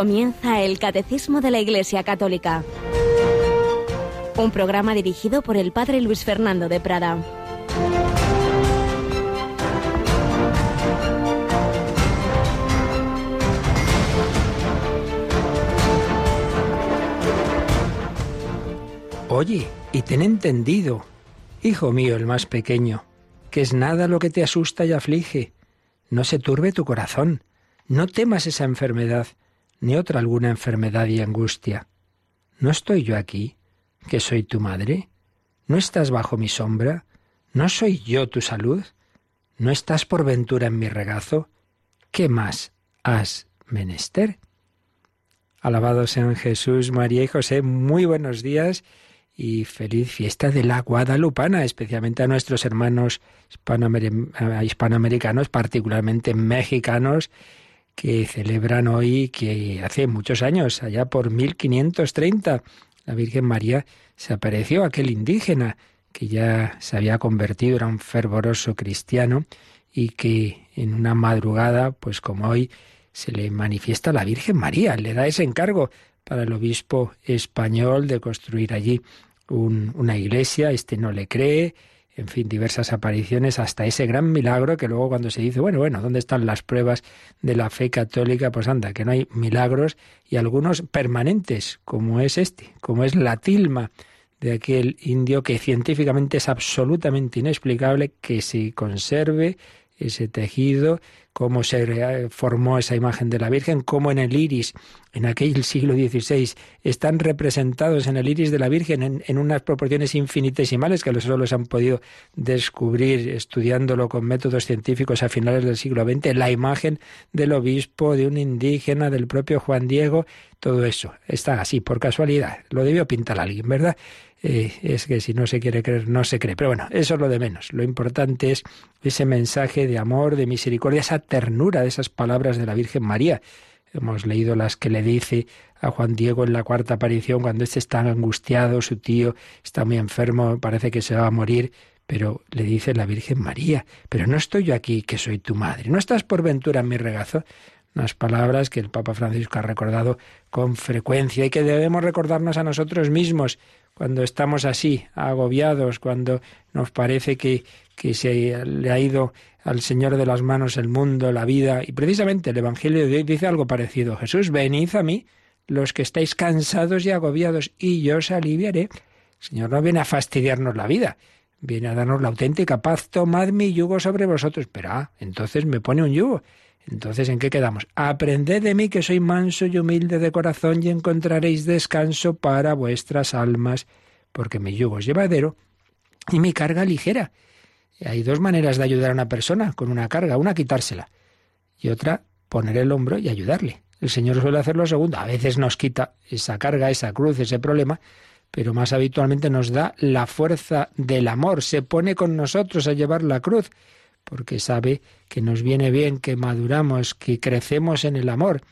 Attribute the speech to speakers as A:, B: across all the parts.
A: Comienza el Catecismo de la Iglesia Católica. Un programa dirigido por el Padre Luis Fernando de Prada.
B: Oye, y ten entendido, hijo mío el más pequeño, que es nada lo que te asusta y aflige. No se turbe tu corazón, no temas esa enfermedad, ni otra alguna enfermedad y angustia. ¿No estoy yo aquí, que soy tu madre? ¿No estás bajo mi sombra? ¿No soy yo tu salud? ¿No estás por ventura en mi regazo? ¿Qué más has menester? Alabados sean Jesús, María y José, muy buenos días y feliz fiesta de la Guadalupana, especialmente a nuestros hermanos hispanoamericanos, particularmente mexicanos, que celebran hoy, que hace muchos años, allá por 1530, la Virgen María se apareció a aquel indígena que ya se había convertido, era un fervoroso cristiano y que en una madrugada, pues como hoy, se le manifiesta a la Virgen María, le da ese encargo para el obispo español de construir allí una iglesia, este no le cree, en fin, diversas apariciones hasta ese gran milagro que luego cuando se dice, bueno, bueno, ¿dónde están las pruebas de la fe católica? Pues anda, que no hay milagros y algunos permanentes, como es este, como es la tilma de aquel indio que científicamente es absolutamente inexplicable que se conserve ese tejido, cómo se formó esa imagen de la Virgen, cómo en el iris, en aquel siglo XVI, están representados en el iris de la Virgen en, unas proporciones infinitesimales que solo se han podido descubrir estudiándolo con métodos científicos a finales del siglo XX, la imagen del obispo, de un indígena, del propio Juan Diego, todo eso está así, por casualidad. Lo debió pintar alguien, ¿verdad? Eh, es que si no se quiere creer, no se cree. Pero bueno, eso es lo de menos. Lo importante es ese mensaje de amor, de misericordia, esa ternura de esas palabras de la Virgen María. Hemos leído las que le dice a Juan Diego en la cuarta aparición, cuando éste está angustiado, su tío está muy enfermo, parece que se va a morir, pero le dice la Virgen María, pero no estoy yo aquí, que soy tu madre, no estás por ventura en mi regazo. Unas palabras que el Papa Francisco ha recordado con frecuencia y que debemos recordarnos a nosotros mismos cuando estamos así, agobiados, cuando nos parece que, que se le ha ido al Señor de las manos el mundo, la vida. Y precisamente el Evangelio de hoy dice algo parecido. Jesús, venid a mí, los que estáis cansados y agobiados, y yo os aliviaré. El Señor no viene a fastidiarnos la vida, viene a darnos la auténtica paz. Tomad mi yugo sobre vosotros. Pero, ah, entonces me pone un yugo. Entonces, ¿en qué quedamos? Aprended de mí que soy manso y humilde de corazón y encontraréis descanso para vuestras almas, porque mi yugo es llevadero y mi carga ligera. hay dos maneras de ayudar a una persona con una carga, una quitársela y otra poner el hombro y ayudarle. El Señor suele hacer lo segundo. A veces nos quita esa carga, esa cruz, ese problema, pero más habitualmente nos da la fuerza del amor. Se pone con nosotros a llevar la cruz porque sabe que nos viene bien, que maduramos, que crecemos en el amor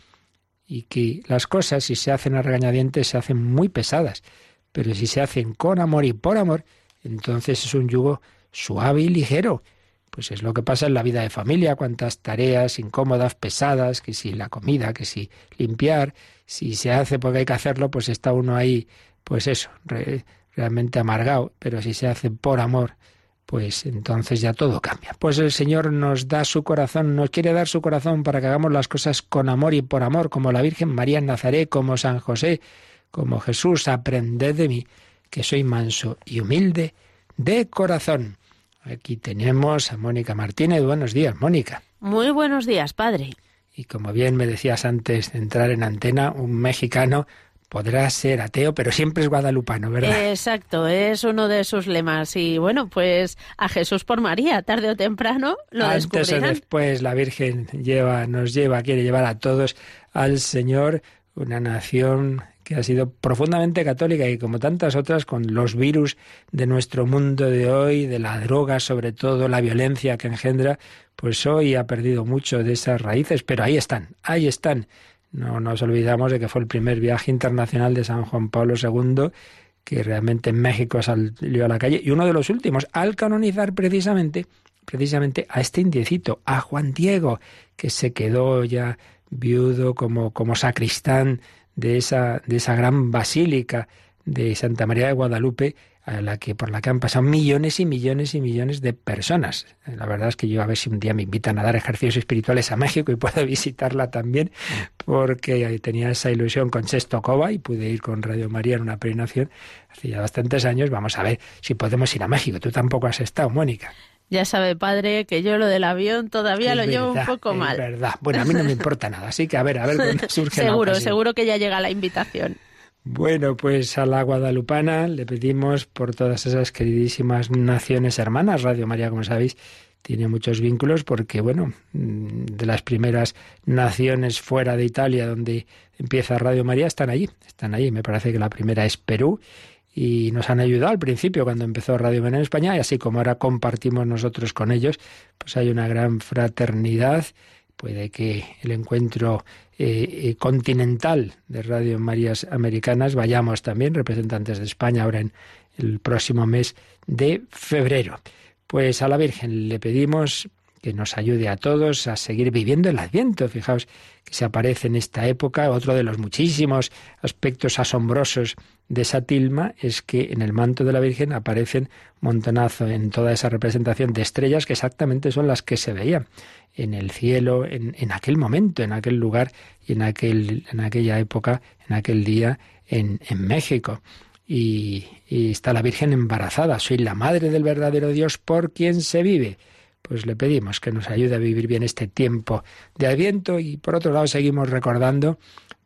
B: y que las cosas, si se hacen a regañadientes, se hacen muy pesadas, pero si se hacen con amor y por amor, entonces es un yugo suave y ligero. Pues es lo que pasa en la vida de familia, cuántas tareas incómodas, pesadas, que si la comida, que si limpiar, si se hace porque hay que hacerlo, pues está uno ahí, pues eso, realmente amargado, pero si se hace por amor, pues entonces ya todo cambia. Pues el Señor nos da su corazón, nos quiere dar su corazón para que hagamos las cosas con amor y por amor, como la Virgen María en Nazaret, como San José, como Jesús. Aprended de mí, que soy manso y humilde de corazón. Aquí tenemos a Mónica Martínez. Buenos días, Mónica.
C: Muy buenos días, padre.
B: Y como bien me decías antes de entrar en antena, un mexicano podrá ser ateo, pero siempre es guadalupano, ¿verdad?
C: Exacto, es uno de sus lemas. Y bueno, pues a Jesús por María, tarde o temprano lo
B: Antes o después la Virgen lleva, nos lleva, quiere llevar a todos al Señor, una nación que ha sido profundamente católica y como tantas otras con los virus de nuestro mundo de hoy, de la droga sobre todo, la violencia que engendra, pues hoy ha perdido mucho de esas raíces, pero ahí están, ahí están no nos olvidamos de que fue el primer viaje internacional de San Juan Pablo II, que realmente en México salió a la calle, y uno de los últimos al canonizar precisamente, precisamente a este indiecito, a Juan Diego, que se quedó ya viudo, como, como sacristán de esa, de esa gran basílica de Santa María de Guadalupe, a la que, por la que han pasado millones y millones y millones de personas. La verdad es que yo a ver si un día me invitan a dar ejercicios espirituales a México y puedo visitarla también, porque tenía esa ilusión con Sexto Cova y pude ir con Radio María en una peregrinación hace ya bastantes años. Vamos a ver si podemos ir a México. Tú tampoco has estado, Mónica.
C: Ya sabe, padre, que yo lo del avión todavía lo llevo un poco mal.
B: Es verdad. Bueno, a mí no me importa nada, así que a ver, a ver cuándo surge
C: Seguro, seguro que ya llega la invitación.
B: Bueno, pues a la guadalupana le pedimos por todas esas queridísimas naciones hermanas. Radio María, como sabéis, tiene muchos vínculos porque, bueno, de las primeras naciones fuera de Italia donde empieza Radio María están allí, están allí. Me parece que la primera es Perú y nos han ayudado al principio cuando empezó Radio María en España y así como ahora compartimos nosotros con ellos, pues hay una gran fraternidad. Puede que el encuentro eh, eh, continental de Radio Marías Americanas. Vayamos también, representantes de España, ahora en el próximo mes de febrero. Pues a la Virgen le pedimos que nos ayude a todos a seguir viviendo el Adviento. Fijaos que se aparece en esta época. Otro de los muchísimos aspectos asombrosos de esa tilma es que en el manto de la Virgen aparecen montonazo en toda esa representación de estrellas que exactamente son las que se veían en el cielo, en, en aquel momento, en aquel lugar y en, aquel, en aquella época, en aquel día en, en México. Y, y está la Virgen embarazada. Soy la madre del verdadero Dios por quien se vive pues le pedimos que nos ayude a vivir bien este tiempo de Adviento y por otro lado seguimos recordando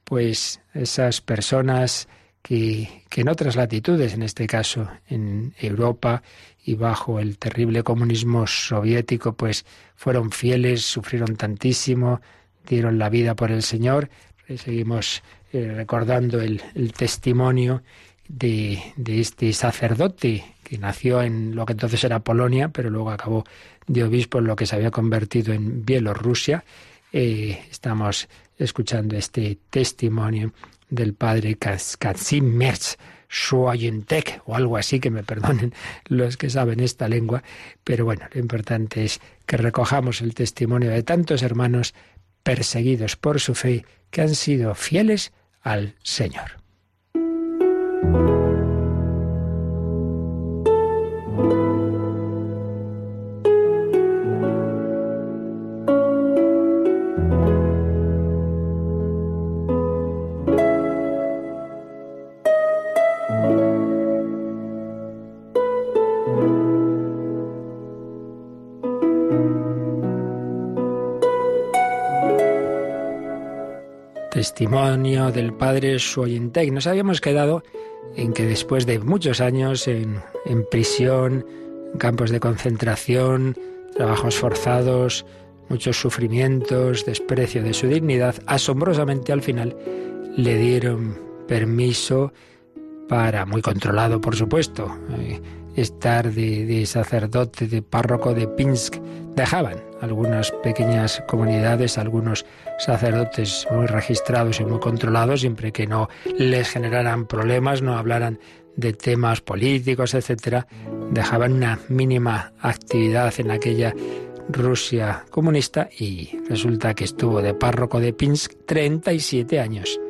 B: pues esas personas que, que, en otras latitudes, en este caso en Europa y bajo el terrible comunismo soviético, pues fueron fieles, sufrieron tantísimo, dieron la vida por el Señor. Seguimos eh, recordando el, el testimonio de, este sacerdote que nació en lo que entonces era Polonia, pero luego acabó de obispo en lo que se había convertido en Bielorrusia. Eh, estamos escuchando este testimonio del padre Kazimierz Schwajentek o algo así, que me perdonen los que saben esta lengua, pero bueno, lo importante es que recojamos el testimonio de tantos hermanos perseguidos por su fe que han sido fieles al Señor. Testimonio del padre Suoyentec. Nos habíamos quedado en que después de muchos años en, en prisión, en campos de concentración, trabajos forzados, muchos sufrimientos, desprecio de su dignidad, asombrosamente al final le dieron permiso para, muy controlado por supuesto, eh, estar de, sacerdote, de párroco de Pinsk. Dejaban algunas pequeñas comunidades, algunos sacerdotes muy registrados y muy controlados, siempre que no les generaran problemas, no hablaran de temas políticos, etcétera, dejaban una mínima actividad en aquella Rusia comunista y resulta que estuvo de párroco de Pinsk 37 años.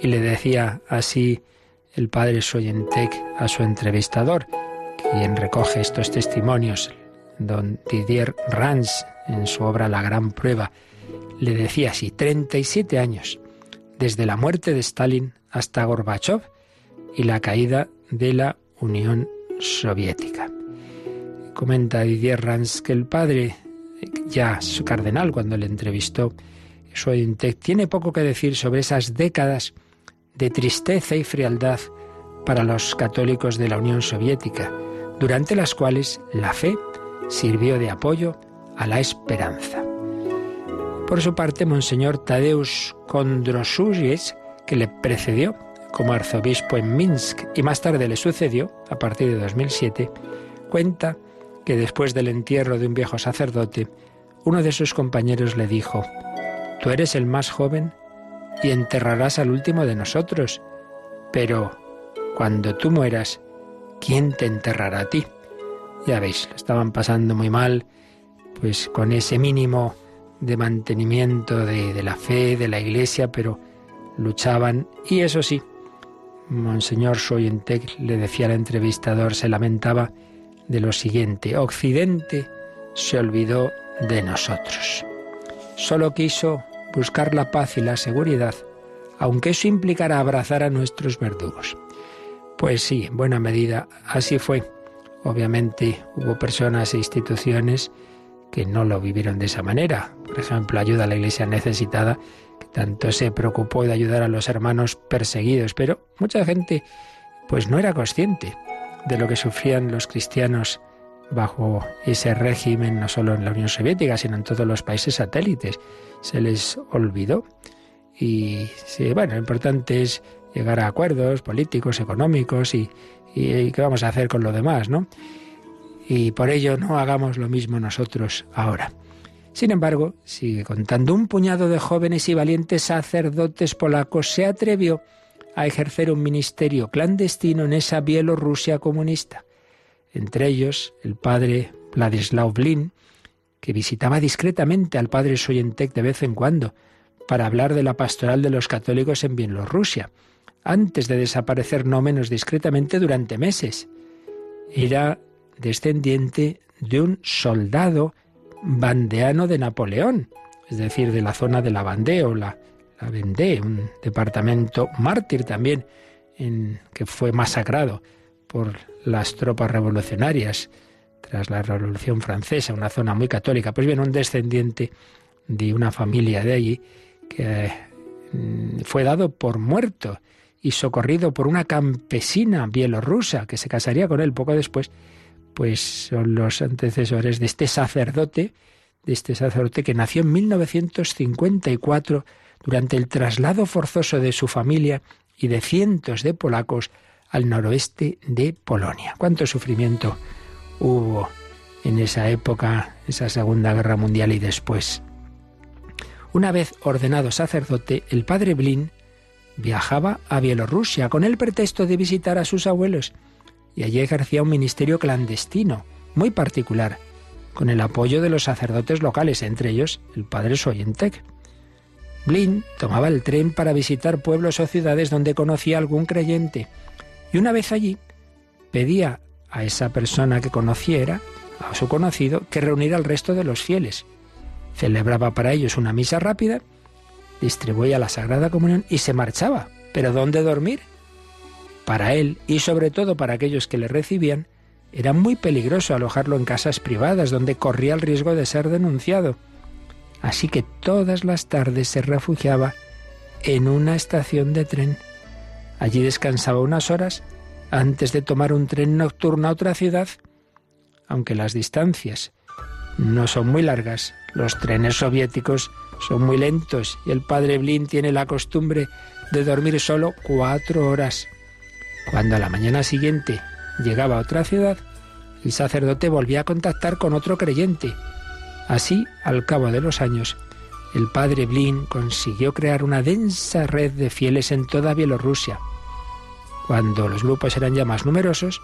B: Y le decía así el padre Soyentek a su entrevistador, quien recoge estos testimonios, don Didier Rans, en su obra La Gran Prueba, le decía así, 37 años, desde la muerte de Stalin hasta Gorbachev y la caída de la Unión Soviética. Comenta Didier Rans que el padre, ya su cardenal cuando le entrevistó, tiene poco que decir sobre esas décadas de tristeza y frialdad para los católicos de la Unión Soviética, durante las cuales la fe sirvió de apoyo a la esperanza. Por su parte, Monseñor Tadeusz Kondrosuriec, que le precedió como arzobispo en Minsk y más tarde le sucedió, a partir de 2007, cuenta que después del entierro de un viejo sacerdote, uno de sus compañeros le dijo, Tú eres el más joven y enterrarás al último de nosotros, pero cuando tú mueras, ¿quién te enterrará a ti? Ya veis, lo estaban pasando muy mal, pues con ese mínimo de mantenimiento de, la fe, de la Iglesia, pero luchaban y eso sí, Monseñor Soyentec le decía al entrevistador, se lamentaba de lo siguiente, Occidente se olvidó de nosotros. Solo quiso buscar la paz y la seguridad, aunque eso implicara abrazar a nuestros verdugos. Pues sí, en buena medida así fue. Obviamente hubo personas e instituciones que no lo vivieron de esa manera. Por ejemplo, ayuda a la iglesia necesitada, que tanto se preocupó de ayudar a los hermanos perseguidos, pero mucha gente pues no era consciente de lo que sufrían los cristianos bajo ese régimen, no solo en la Unión Soviética, sino en todos los países satélites. Se les olvidó. Y bueno, lo importante es llegar a acuerdos políticos, económicos y, y, qué vamos a hacer con lo demás, ¿no? Y por ello no hagamos lo mismo nosotros ahora. Sin embargo, sigue contando, un puñado de jóvenes y valientes sacerdotes polacos se atrevió a ejercer un ministerio clandestino en esa Bielorrusia comunista. Entre ellos, el padre Vladislav Blin, que visitaba discretamente al padre Soyentek de vez en cuando para hablar de la pastoral de los católicos en Bielorrusia, antes de desaparecer no menos discretamente durante meses. Era descendiente de un soldado bandeano de Napoleón, es decir, de la zona de la Vendée o la la Vendée, un departamento mártir también, que fue masacrado por las tropas revolucionarias tras la Revolución Francesa, una zona muy católica. Pues bien, un descendiente de una familia de allí que mm, fue dado por muerto y socorrido por una campesina bielorrusa que se casaría con él poco después, pues son los antecesores de este sacerdote, de este sacerdote que nació en 1954 durante el traslado forzoso de su familia y de cientos de polacos al noroeste de Polonia. ¿Cuánto sufrimiento hubo en esa época, esa Segunda Guerra Mundial y después? Una vez ordenado sacerdote, el padre Blin viajaba a Bielorrusia con el pretexto de visitar a sus abuelos y allí ejercía un ministerio clandestino, muy particular, con el apoyo de los sacerdotes locales, entre ellos el padre Soyentek. Blin tomaba el tren para visitar pueblos o ciudades donde conocía algún creyente. Y una vez allí, pedía a esa persona que conociera, a su conocido, que reuniera al resto de los fieles. Celebraba para ellos una misa rápida, distribuía la Sagrada Comunión y se marchaba. ¿Pero dónde dormir? Para él, y sobre todo para aquellos que le recibían, era muy peligroso alojarlo en casas privadas donde corría el riesgo de ser denunciado. Así que todas las tardes se refugiaba en una estación de tren. Allí descansaba unas horas antes de tomar un tren nocturno a otra ciudad. Aunque las distancias no son muy largas, los trenes soviéticos son muy lentos y el padre Blin tiene la costumbre de dormir solo cuatro horas. Cuando a la mañana siguiente llegaba a otra ciudad, el sacerdote volvía a contactar con otro creyente Así, al cabo de los años, el padre Blin consiguió crear una densa red de fieles en toda Bielorrusia. Cuando los grupos eran ya más numerosos,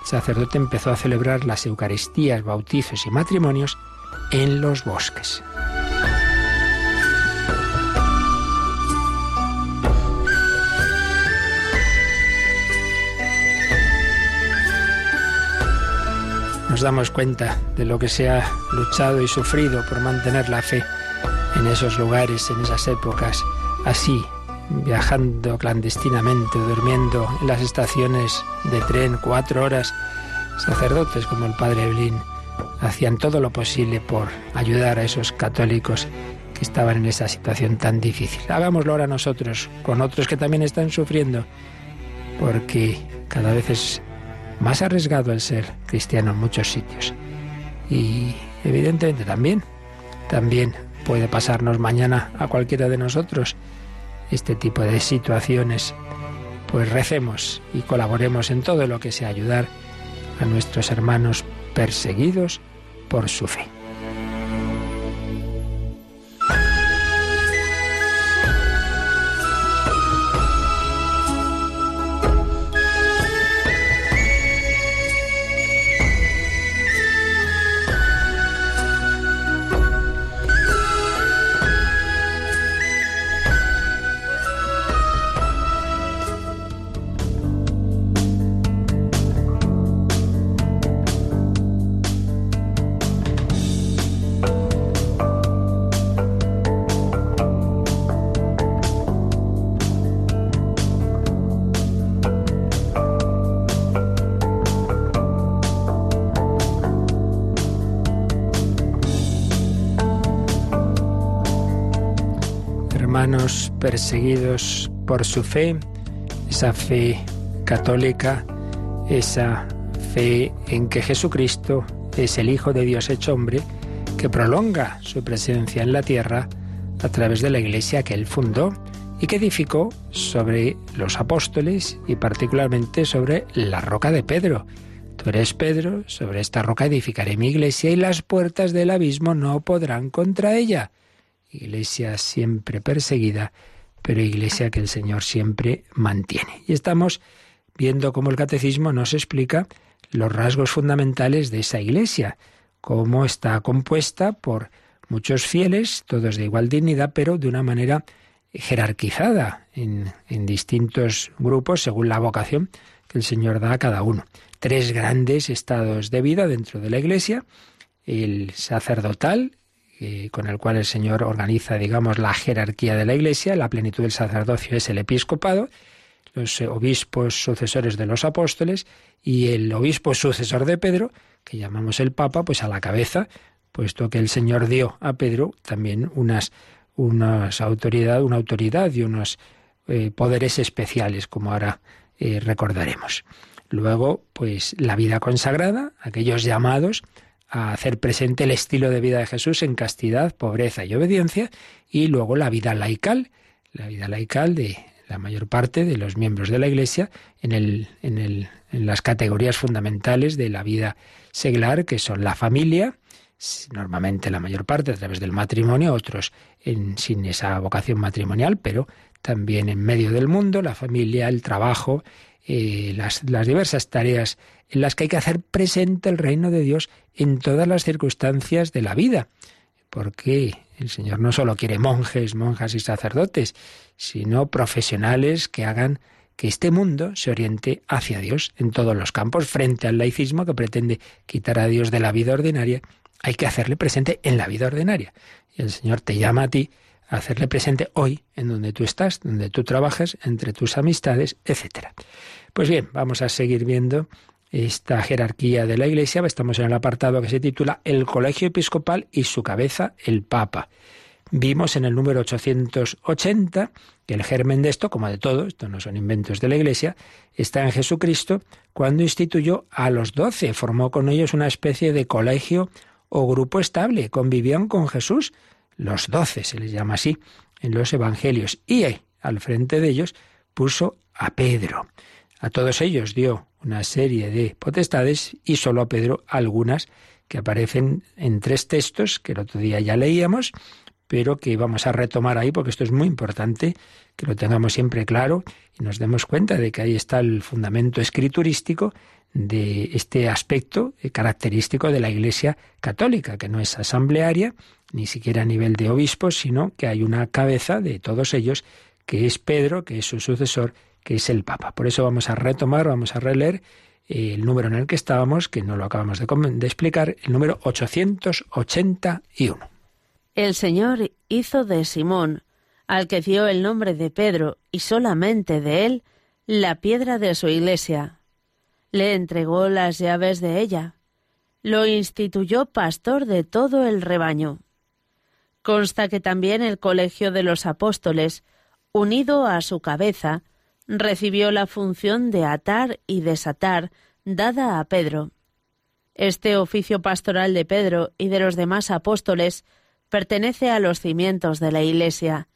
B: el sacerdote empezó a celebrar las Eucaristías, bautizos y matrimonios en los bosques. Nos damos cuenta de lo que se ha luchado y sufrido por mantener la fe en esos lugares, en esas épocas, así, viajando clandestinamente, durmiendo en las estaciones de tren cuatro horas. Sacerdotes como el padre Evelyn hacían todo lo posible por ayudar a esos católicos que estaban en esa situación tan difícil. Hagámoslo ahora nosotros, con otros que también están sufriendo, porque cada vez es más arriesgado el ser cristiano en muchos sitios. Y evidentemente también, también puede pasarnos mañana a cualquiera de nosotros este tipo de situaciones. Pues recemos y colaboremos en todo lo que sea ayudar a nuestros hermanos perseguidos por su fe. Perseguidos por su fe, esa fe católica, esa fe en que Jesucristo es el Hijo de Dios hecho hombre, que prolonga su presencia en la tierra a través de la iglesia que él fundó y que edificó sobre los apóstoles y particularmente sobre la roca de Pedro. Tú eres Pedro, sobre esta roca edificaré mi iglesia y las puertas del abismo no podrán contra ella. Iglesia siempre perseguida, pero iglesia que el Señor siempre mantiene. Y estamos viendo cómo el catecismo nos explica los rasgos fundamentales de esa iglesia, cómo está compuesta por muchos fieles, todos de igual dignidad, pero de una manera jerarquizada en, en, distintos grupos según la vocación que el Señor da a cada uno. Tres grandes estados de vida dentro de la Iglesia, el sacerdotal, eh, con el cual el Señor organiza, digamos, la jerarquía de la Iglesia, la plenitud del sacerdocio es el episcopado, los obispos sucesores de los apóstoles y el obispo sucesor de Pedro, que llamamos el Papa, pues a la cabeza, puesto que el Señor dio a Pedro también unas, unas autoridad, una autoridad y unos eh, poderes especiales, como ahora eh, recordaremos. Luego, pues la vida consagrada, aquellos llamados a hacer presente el estilo de vida de Jesús en castidad, pobreza y obediencia, y luego la vida laical, la vida laical de la mayor parte de los miembros de la Iglesia en, el, en, el, en las categorías fundamentales de la vida seglar, que son la familia, normalmente la mayor parte a través del matrimonio, otros sin esa vocación matrimonial, pero también en medio del mundo, la familia, el trabajo, eh, las, las diversas tareas en las que hay que hacer presente el reino de Dios en todas las circunstancias de la vida. Porque el Señor no solo quiere monjes, monjas y sacerdotes, sino profesionales que hagan que este mundo se oriente hacia Dios en todos los campos, frente al laicismo que pretende quitar a Dios de la vida ordinaria, hay que hacerle presente en la vida ordinaria. Y el Señor te llama a ti a hacerle presente hoy, en donde tú estás, donde tú trabajas, entre tus amistades, etc. Pues bien, vamos a seguir viendo esta jerarquía de la Iglesia. Estamos en el apartado que se titula El Colegio Episcopal y su cabeza, el Papa. Vimos en el número 880 que el germen de esto, como de todo, esto no son inventos de la Iglesia, está en Jesucristo cuando instituyó a los doce, formó con ellos una especie de colegio o grupo estable, convivían con Jesús, los doce se les llama así en los Evangelios, y al frente de ellos puso a Pedro. A todos ellos dio una serie de potestades y solo a Pedro algunas que aparecen en tres textos que el otro día ya leíamos, pero que vamos a retomar ahí porque esto es muy importante que lo tengamos siempre claro y nos demos cuenta de que ahí está el fundamento escriturístico de este aspecto característico de la Iglesia católica, que no es asamblearia, ni siquiera a nivel de obispos, sino que hay una cabeza de todos ellos, que es Pedro, que es su sucesor, que es el Papa. Por eso vamos a retomar, vamos a releer eh, el número en el que estábamos, que no lo acabamos de, de explicar, el número 881.
C: El Señor hizo de Simón, al que dio el nombre de Pedro, y solamente de él, la piedra de su iglesia. Le entregó las llaves de ella. Lo instituyó pastor de todo el rebaño. Consta que también el colegio de los apóstoles, unido a su cabeza, recibió la función de atar y desatar dada a Pedro. Este oficio pastoral de Pedro y de los demás apóstoles pertenece a los cimientos de la Iglesia.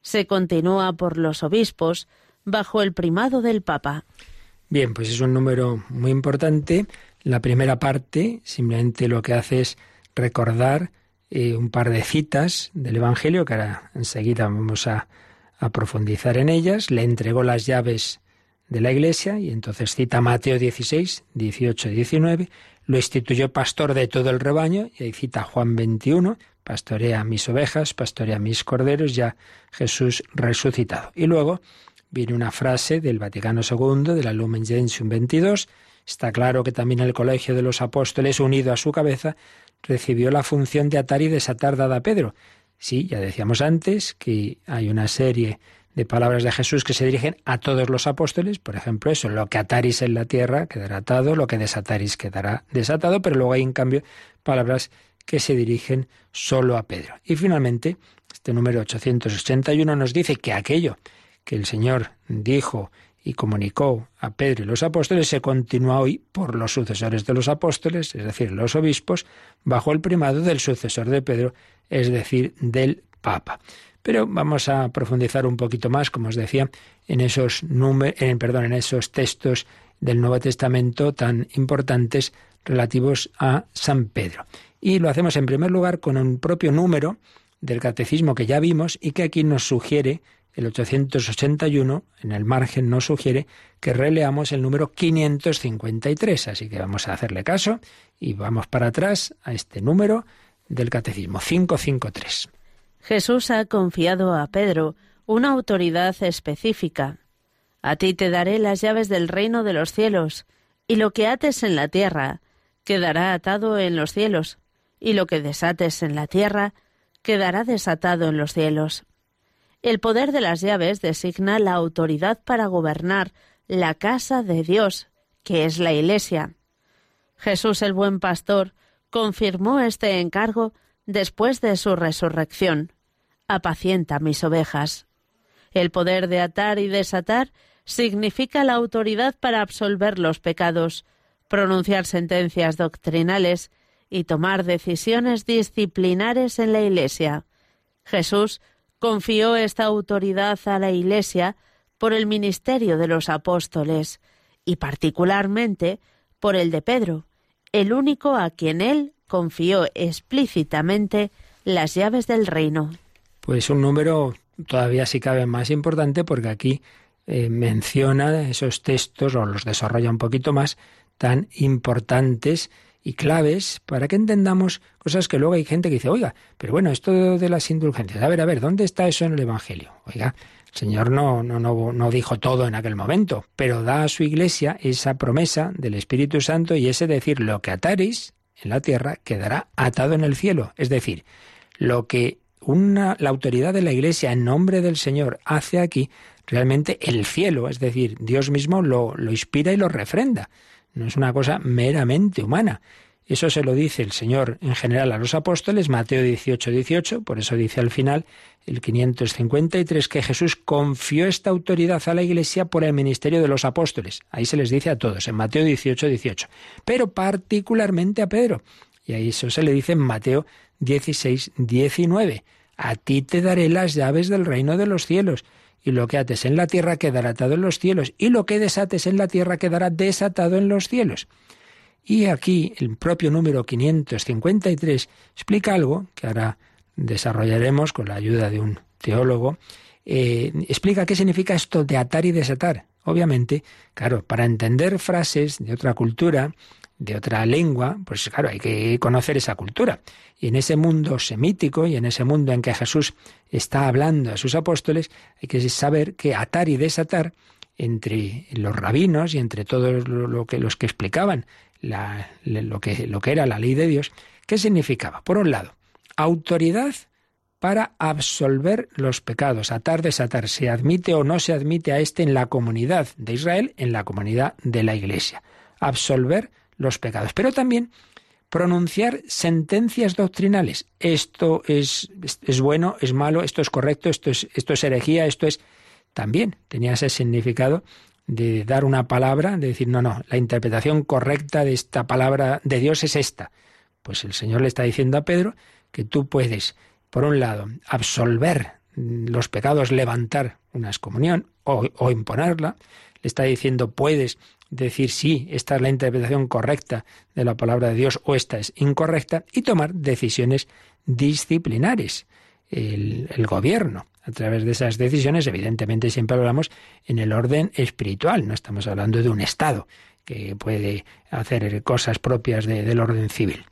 C: Se continúa por los obispos bajo el primado del Papa.
B: Bien, pues es un número muy importante. La primera parte simplemente lo que hace es recordar eh, un par de citas del Evangelio, que ahora enseguida vamos a, a profundizar en ellas. Le entregó las llaves de la iglesia y entonces cita Mateo 16, 18 y 19. Lo instituyó pastor de todo el rebaño y ahí cita Juan 21, pastorea mis ovejas, pastorea mis corderos, ya Jesús resucitado. Y luego viene una frase del Vaticano II, de la Lumen Gentium 22, Está claro que también el colegio de los apóstoles, unido a su cabeza, recibió la función de atar y desatar dada a Pedro. Sí, ya decíamos antes que hay una serie de palabras de Jesús que se dirigen a todos los apóstoles, por ejemplo eso, lo que ataris en la tierra quedará atado, lo que desataris quedará desatado, pero luego hay en cambio palabras que se dirigen solo a Pedro. Y finalmente Este número 881 nos dice que aquello que el Señor dijo y comunicó a Pedro y los apóstoles se continúa hoy por los sucesores de los apóstoles, es decir, los obispos, bajo el primado del sucesor de Pedro, es decir, del Papa. Pero vamos a profundizar un poquito más, como os decía, en esos, en, perdón, en esos textos del Nuevo Testamento tan importantes relativos a San Pedro. Y lo hacemos en primer lugar con un propio número del catecismo que ya vimos y que aquí nos sugiere el 881, en el margen nos sugiere que releamos el número 553. Así que vamos a hacerle caso y vamos para atrás a este número del catecismo 553.
C: Jesús ha confiado a Pedro una autoridad específica. A ti te daré las llaves del reino de los cielos, y lo que ates en la tierra quedará atado en los cielos, y lo que desates en la tierra quedará desatado en los cielos. El poder de las llaves designa la autoridad para gobernar la casa de Dios, que es la Iglesia. Jesús el buen pastor confirmó este encargo después de su resurrección. Apacienta mis ovejas. El poder de atar y desatar significa la autoridad para absolver los pecados, pronunciar sentencias doctrinales y tomar decisiones disciplinares en la Iglesia. Jesús confió esta autoridad a la Iglesia por el ministerio de los apóstoles y particularmente por el de Pedro, el único a quien él confió explícitamente las llaves del reino.
B: Pues un número todavía sí cabe más importante porque aquí eh, menciona esos textos o los desarrolla un poquito más tan importantes y claves para que entendamos cosas que luego hay gente que dice, oiga, pero bueno, esto de las indulgencias, a ver, a ver, ¿dónde está eso en el Evangelio? Oiga, el Señor no, no, no, no dijo todo en aquel momento, pero da a su iglesia esa promesa del Espíritu Santo y ese decir, lo que ataréis en la tierra quedará atado en el cielo. Es decir, lo que una, la autoridad de la iglesia en nombre del Señor hace aquí, realmente el cielo, es decir, Dios mismo lo, lo inspira y lo refrenda. No es una cosa meramente humana. Eso se lo dice el Señor en general a los apóstoles, Mateo 18, 18, por eso dice al final el 553 que Jesús confió esta autoridad a la Iglesia por el ministerio de los apóstoles. Ahí se les dice a todos, en Mateo 18, 18, pero particularmente a Pedro. Y ahí eso se le dice en Mateo 16, 19. A ti te daré las llaves del reino de los cielos y lo que ates en la tierra quedará atado en los cielos, y lo que desates en la tierra quedará desatado en los cielos. Y aquí el propio número 553 explica algo que ahora desarrollaremos con la ayuda de un teólogo. Eh, explica qué significa esto de atar y desatar. Obviamente, claro, para entender frases de otra cultura, de otra lengua, pues claro, hay que conocer esa cultura. Y en ese mundo semítico y en ese mundo en que Jesús está hablando a sus apóstoles, hay que saber que atar y desatar entre los rabinos y entre todos los que explicaban lo, que, lo que era la ley de Dios, ¿qué significaba? Por un lado, autoridad para absolver los pecados, atar, desatar, se admite o no se admite a este en la comunidad de Israel, en la comunidad de la Iglesia. Absolver los pecados. Pero también pronunciar sentencias doctrinales. Esto es, es, bueno, es malo, esto es correcto, esto es, esto es herejía, esto es... También tenía ese significado de dar una palabra, de decir, no, no, la interpretación correcta de esta palabra de Dios es esta. Pues el Señor le está diciendo a Pedro que tú puedes, por un lado, absolver los pecados, levantar una excomunión o, o imponerla. Le está diciendo, puedes decir sí, esta es la interpretación correcta de la palabra de Dios o esta es incorrecta y tomar decisiones disciplinares. El, el, gobierno, a través de esas decisiones, evidentemente siempre hablamos en el orden espiritual, no estamos hablando de un Estado que puede hacer cosas propias del orden civil.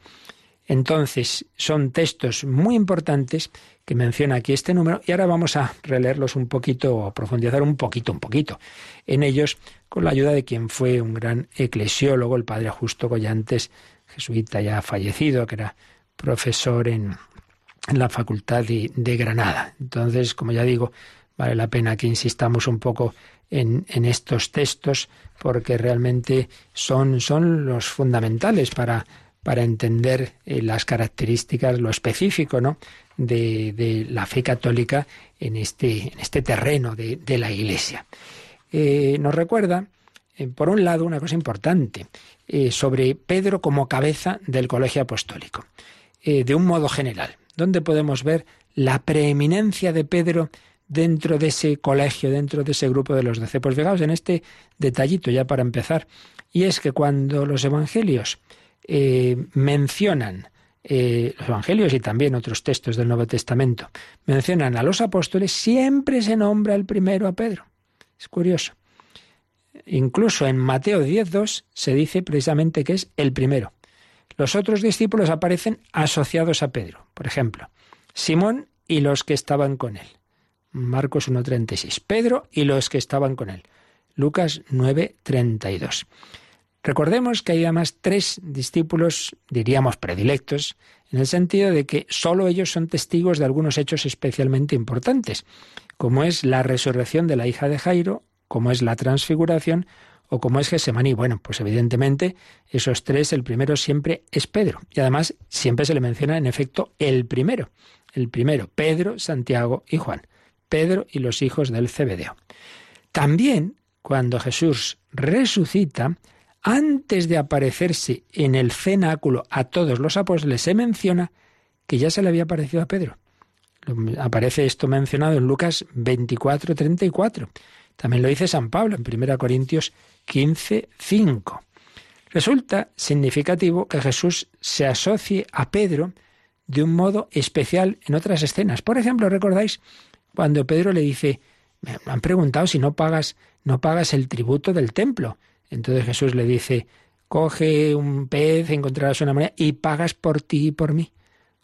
B: Entonces, son textos muy importantes que menciona aquí este número y ahora vamos a releerlos un poquito, a profundizar un poquito, un poquito en ellos con la ayuda de quien fue un gran eclesiólogo, el padre Justo Collantes, jesuita ya fallecido, que era profesor en, la Facultad de, de, Granada. Entonces, como ya digo, vale la pena que insistamos un poco en, en estos textos porque realmente son, son los fundamentales para para entender eh, las características, lo específico ¿no? de, la fe católica en este, este terreno de, la Iglesia. Eh, nos recuerda, eh, por un lado, una cosa importante sobre Pedro como cabeza del colegio apostólico, de un modo general, donde podemos ver la preeminencia de Pedro dentro de ese colegio, dentro de ese grupo de los doce. Pues fijaos en este detallito ya para empezar, y es que cuando los evangelios eh, mencionan, eh, los evangelios y también otros textos del Nuevo Testamento, mencionan a los apóstoles, siempre se nombra el primero a Pedro. Es curioso. Incluso en Mateo 10.2 se dice precisamente que es el primero. Los otros discípulos aparecen asociados a Pedro. Por ejemplo, Simón y los que estaban con él. Marcos 1.36. Pedro y los que estaban con él. Lucas 9.32. Recordemos que hay además tres discípulos, diríamos predilectos, en el sentido de que sólo ellos son testigos de algunos hechos especialmente importantes, como es la resurrección de la hija de Jairo, como es la transfiguración o como es Gesemaní. Bueno, pues evidentemente esos tres, el primero siempre es Pedro. Y además siempre se le menciona en efecto el primero. El primero, Pedro, Santiago y Juan. Pedro y los hijos del Cebedeo. También, cuando Jesús resucita, antes de aparecerse en el cenáculo a todos los apóstoles, se menciona que ya se le había aparecido a Pedro. Aparece esto mencionado en Lucas 24, 34. También lo dice San Pablo en 1 Corintios 15, 5. Resulta significativo que Jesús se asocie a Pedro de un modo especial en otras escenas. Por ejemplo, ¿recordáis cuando Pedro le dice, me han preguntado si no pagas, no pagas el tributo del templo. Entonces Jesús le dice, coge un pez, encontrarás una moneda y pagas por ti y por mí,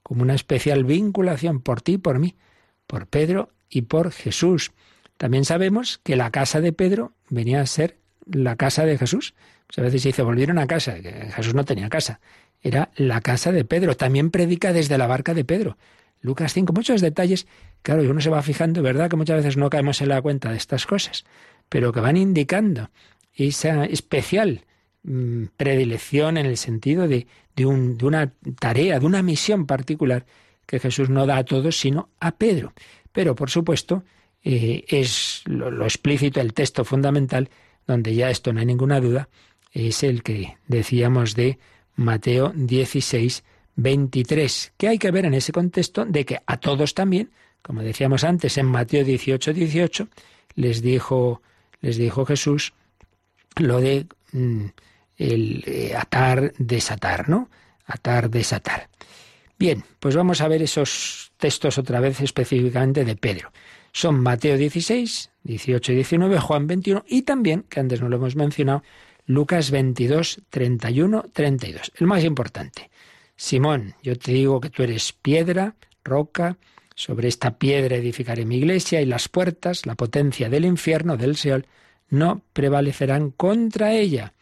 B: como una especial vinculación por ti y por mí, por Pedro y por Jesús. También sabemos que la casa de Pedro venía a ser la casa de Jesús. Pues a veces se dice, volvieron a casa, que Jesús no tenía casa. Era la casa de Pedro. También predica desde la barca de Pedro. Lucas 5, muchos detalles, claro, y uno se va fijando, ¿verdad? Que muchas veces no caemos en la cuenta de estas cosas, pero que van indicando esa especial mm, predilección en el sentido de, de, una tarea, de una misión particular que Jesús no da a todos, sino a Pedro. Pero, por supuesto, eh, es lo, lo, explícito, el texto fundamental, donde ya esto no hay ninguna duda, es el que decíamos de Mateo 16, 23, que hay que ver en ese contexto de que a todos también, como decíamos antes en Mateo 18, 18, les dijo, les dijo Jesús lo de mm, el eh, atar, desatar, ¿no? Atar, desatar. Bien, pues vamos a ver esos textos otra vez específicamente de Pedro. Son Mateo 16, 18 y 19, Juan 21 y también, que antes no lo hemos mencionado, Lucas 22, 31, 32. El más importante. Simón, yo te digo que tú eres piedra, roca, sobre esta piedra edificaré mi iglesia y las puertas, la potencia del infierno, del Seol, no prevalecerán contra ella.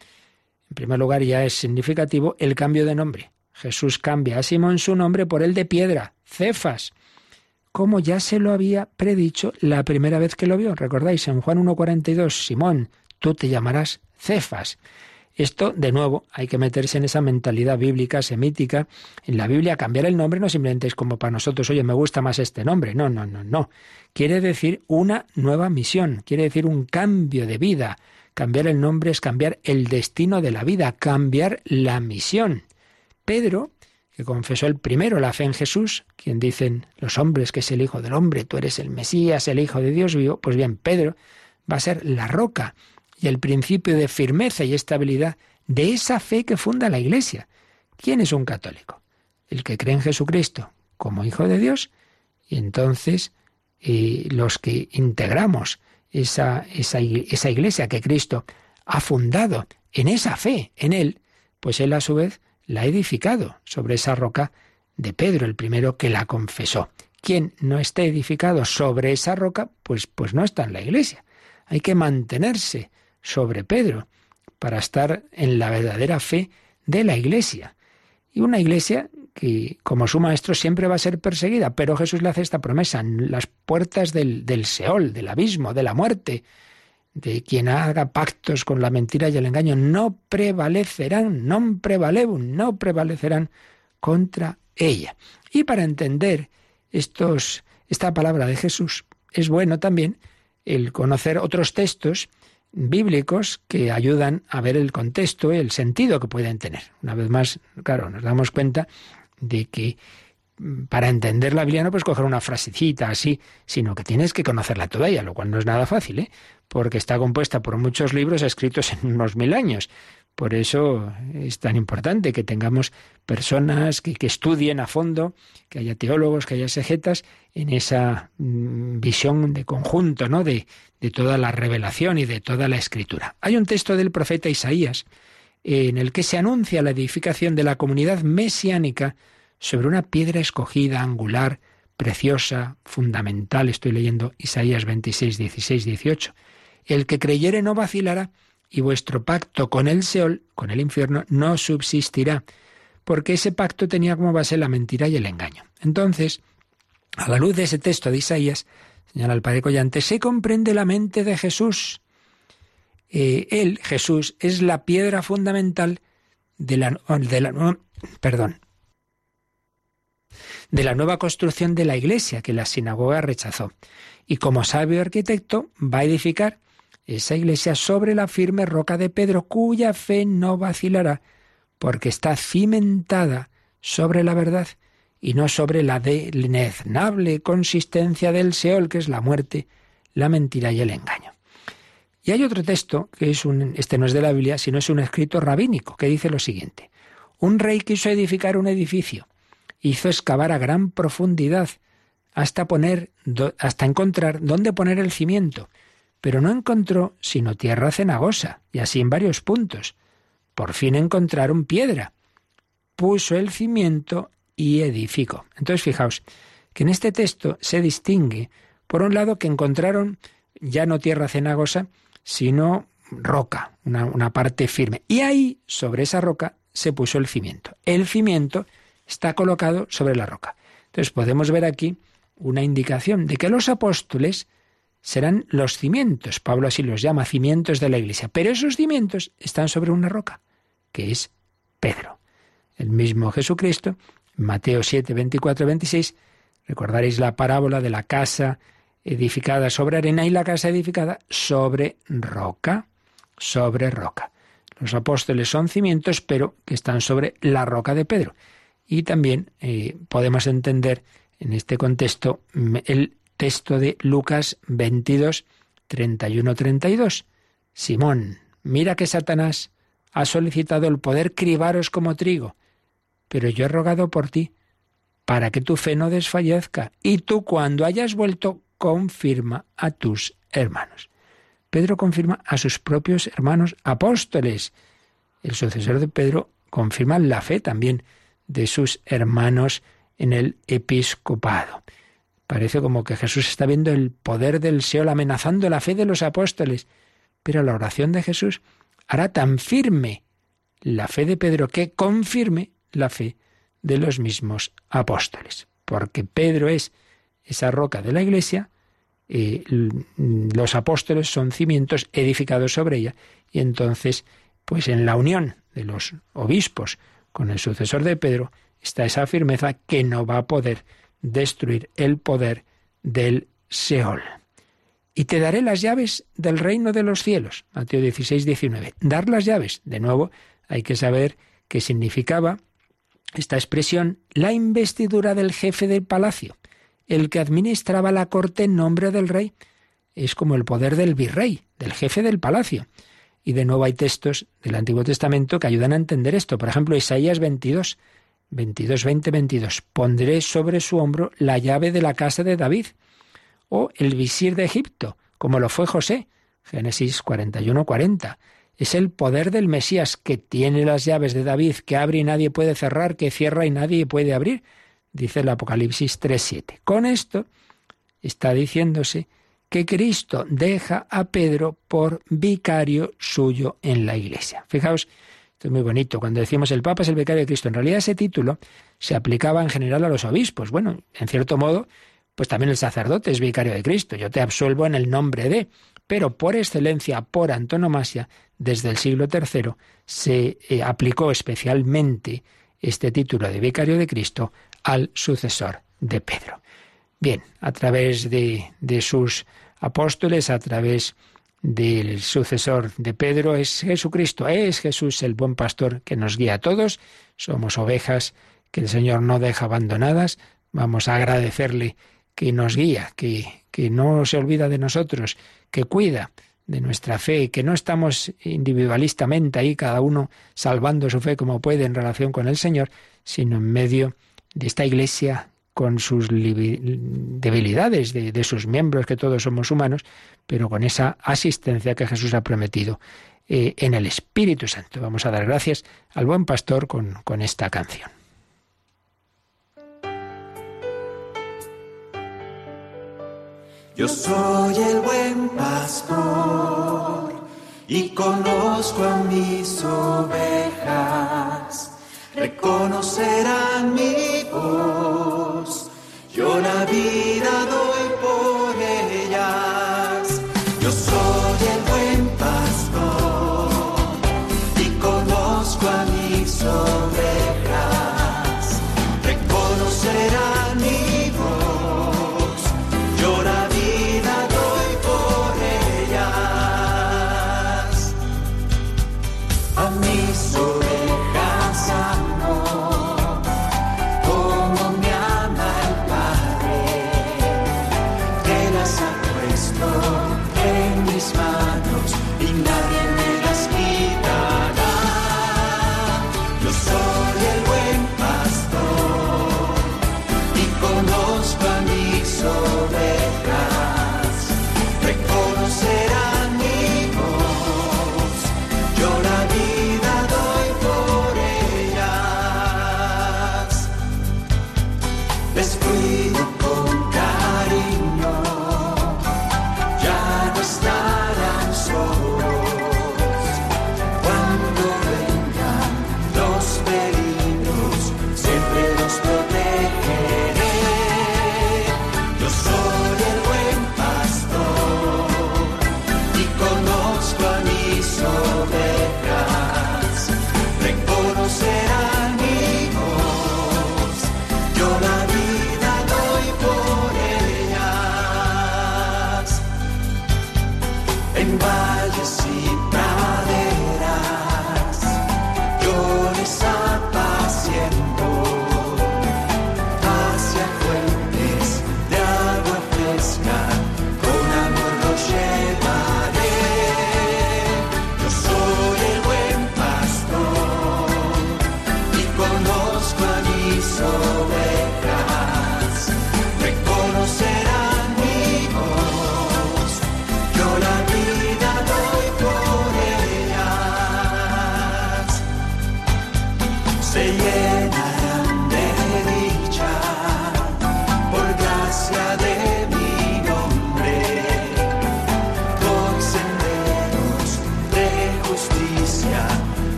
B: En primer lugar, ya es significativo el cambio de nombre. Jesús cambia a Simón su nombre por el de piedra, Cefas, como ya se lo había predicho la primera vez que lo vio. ¿Recordáis? En Juan 1.42, Simón, tú te llamarás Cefas. Esto, de nuevo, hay que meterse en esa mentalidad bíblica, semítica. En la Biblia cambiar el nombre no simplemente es como para nosotros, oye, me gusta más este nombre. No, no, no, no. Quiere decir una nueva misión, quiere decir un cambio de vida. Cambiar el nombre es cambiar el destino de la vida, cambiar la misión. Pedro, que confesó el primero la fe en Jesús, quien dicen los hombres que es el Hijo del Hombre, tú eres el Mesías, el Hijo de Dios vivo, pues bien, Pedro va a ser la roca y el principio de firmeza y estabilidad de esa fe que funda la Iglesia. ¿Quién es un católico? El que cree en Jesucristo como Hijo de Dios y entonces eh, los que integramos esa, esa, esa Iglesia que Cristo ha fundado en esa fe, en Él, pues Él a su vez la ha edificado sobre esa roca de Pedro, el primero que la confesó. Quien no esté edificado sobre esa roca, pues, pues no está en la Iglesia. Hay que mantenerse sobre Pedro para estar en la verdadera fe de la Iglesia. Y una Iglesia que, como su maestro, siempre va a ser perseguida, pero Jesús le hace esta promesa, las puertas del, del Seol, del abismo, de la muerte, de quien haga pactos con la mentira y el engaño no prevalecerán, non prevalebun, no prevalecerán contra ella. Y para entender estos, esta palabra de Jesús, es bueno también el conocer otros textos bíblicos que ayudan a ver el contexto el sentido que pueden tener. Una vez más, claro, nos damos cuenta de que mm, para entender la Biblia no puedes coger una frasecita así, sino que tienes que conocerla toda ella, lo cual no es nada fácil, ¿eh? porque está compuesta por muchos libros escritos en unos mil años. Por eso es tan importante que tengamos personas que, estudien a fondo, que haya teólogos, que haya sejetas en esa mm, visión de conjunto, ¿no? De, de toda la revelación y de toda la escritura. Hay un texto del profeta Isaías en el que se anuncia la edificación de la comunidad mesiánica sobre una piedra escogida, angular, preciosa, fundamental. Estoy leyendo Isaías 26, 16, 18. El que creyere no vacilará y vuestro pacto con el Seol, con el infierno, no subsistirá, porque ese pacto tenía como base la mentira y el engaño. Entonces, a la luz de ese texto de Isaías, señala el padre Collante, se comprende la mente de Jesús. Eh, él, Jesús, es la piedra fundamental de la, de la, perdón, de la nueva construcción de la iglesia que la sinagoga rechazó. Y como sabio arquitecto va a edificar esa iglesia sobre la firme roca de Pedro, cuya fe no vacilará, porque está cimentada sobre la verdad y no sobre la deleznable consistencia del Seol, que es la muerte, la mentira y el engaño. Y hay otro texto, que es un, este no es de la Biblia, sino es un escrito rabínico, que dice lo siguiente. Un rey quiso edificar un edificio, hizo excavar a gran profundidad, hasta poner, hasta encontrar dónde poner el cimiento, pero no encontró sino tierra cenagosa, y así en varios puntos. Por fin encontraron piedra. Puso el cimiento y edificó. Entonces, fijaos que en este texto se distingue, por un lado, que encontraron ya no tierra cenagosa, sino roca, una, parte firme. Y ahí, sobre esa roca, se puso el cimiento. El cimiento está colocado sobre la roca. Entonces podemos ver aquí una indicación de que los apóstoles serán los cimientos. Pablo así los llama cimientos de la iglesia. Pero esos cimientos están sobre una roca, que es Pedro. El mismo Jesucristo, Mateo 7, 24, 26, recordaréis la parábola de la casa edificada sobre arena y la casa edificada sobre roca, sobre roca. Los apóstoles son cimientos, pero que están sobre la roca de Pedro. Y también eh, podemos entender en este contexto el texto de Lucas 22, 31-32. Simón, mira que Satanás ha solicitado el poder cribaros como trigo, pero yo he rogado por ti, para que tu fe no desfallezca, y tú cuando hayas vuelto, confirma a tus hermanos. Pedro confirma a sus propios hermanos apóstoles. El sucesor de Pedro confirma la fe también de sus hermanos en el episcopado. Parece como que Jesús está viendo el poder del Seol amenazando la fe de los apóstoles. Pero la oración de Jesús hará tan firme la fe de Pedro que confirme la fe de los mismos apóstoles. Porque Pedro es esa roca de la iglesia, y los apóstoles son cimientos edificados sobre ella. Y entonces, pues en la unión de los obispos con el sucesor de Pedro está esa firmeza que no va a poder destruir el poder del Seol. Y te daré las llaves del reino de los cielos. Mateo 16, 19. Dar las llaves. De nuevo, hay que saber qué significaba esta expresión, la investidura del jefe del palacio, el que administraba la corte en nombre del rey. Es como el poder del virrey, del jefe del palacio. Y de nuevo hay textos del Antiguo Testamento que ayudan a entender esto. Por ejemplo, Isaías 22, 22, 20, 22. Pondré sobre su hombro la llave de la casa de David. O el visir de Egipto, como lo fue José. Génesis 41, 40. Es el poder del Mesías que tiene las llaves de David, que abre y nadie puede cerrar, que cierra y nadie puede abrir, dice el Apocalipsis 3.7. Con esto está diciéndose que Cristo deja a Pedro por vicario suyo en la iglesia. Fijaos esto es muy bonito. Cuando decimos el Papa es el vicario de Cristo, en realidad ese título se aplicaba en general a los obispos. Bueno, en cierto modo, pues también el sacerdote es vicario de Cristo. Yo te absuelvo en el nombre de. pero por excelencia, por antonomasia, desde el siglo III se eh, aplicó especialmente este título de vicario de Cristo al sucesor de Pedro. Bien, a través de, de sus apóstoles, a través del sucesor de Pedro, es Jesucristo, es Jesús el buen pastor que nos guía a todos. Somos ovejas que el Señor no deja abandonadas. Vamos a agradecerle que nos guía, que, que no se olvida de nosotros, que cuida de nuestra fe, que no estamos individualistamente ahí, cada uno salvando su fe como puede en relación con el Señor, sino en medio de esta iglesia con sus debilidades de, sus miembros, que todos somos humanos, pero con esa asistencia que Jesús ha prometido eh, en el Espíritu Santo. Vamos a dar gracias al buen pastor con, con esta canción.
D: Yo soy el buen pastor y conozco a mis ovejas, reconocerán mi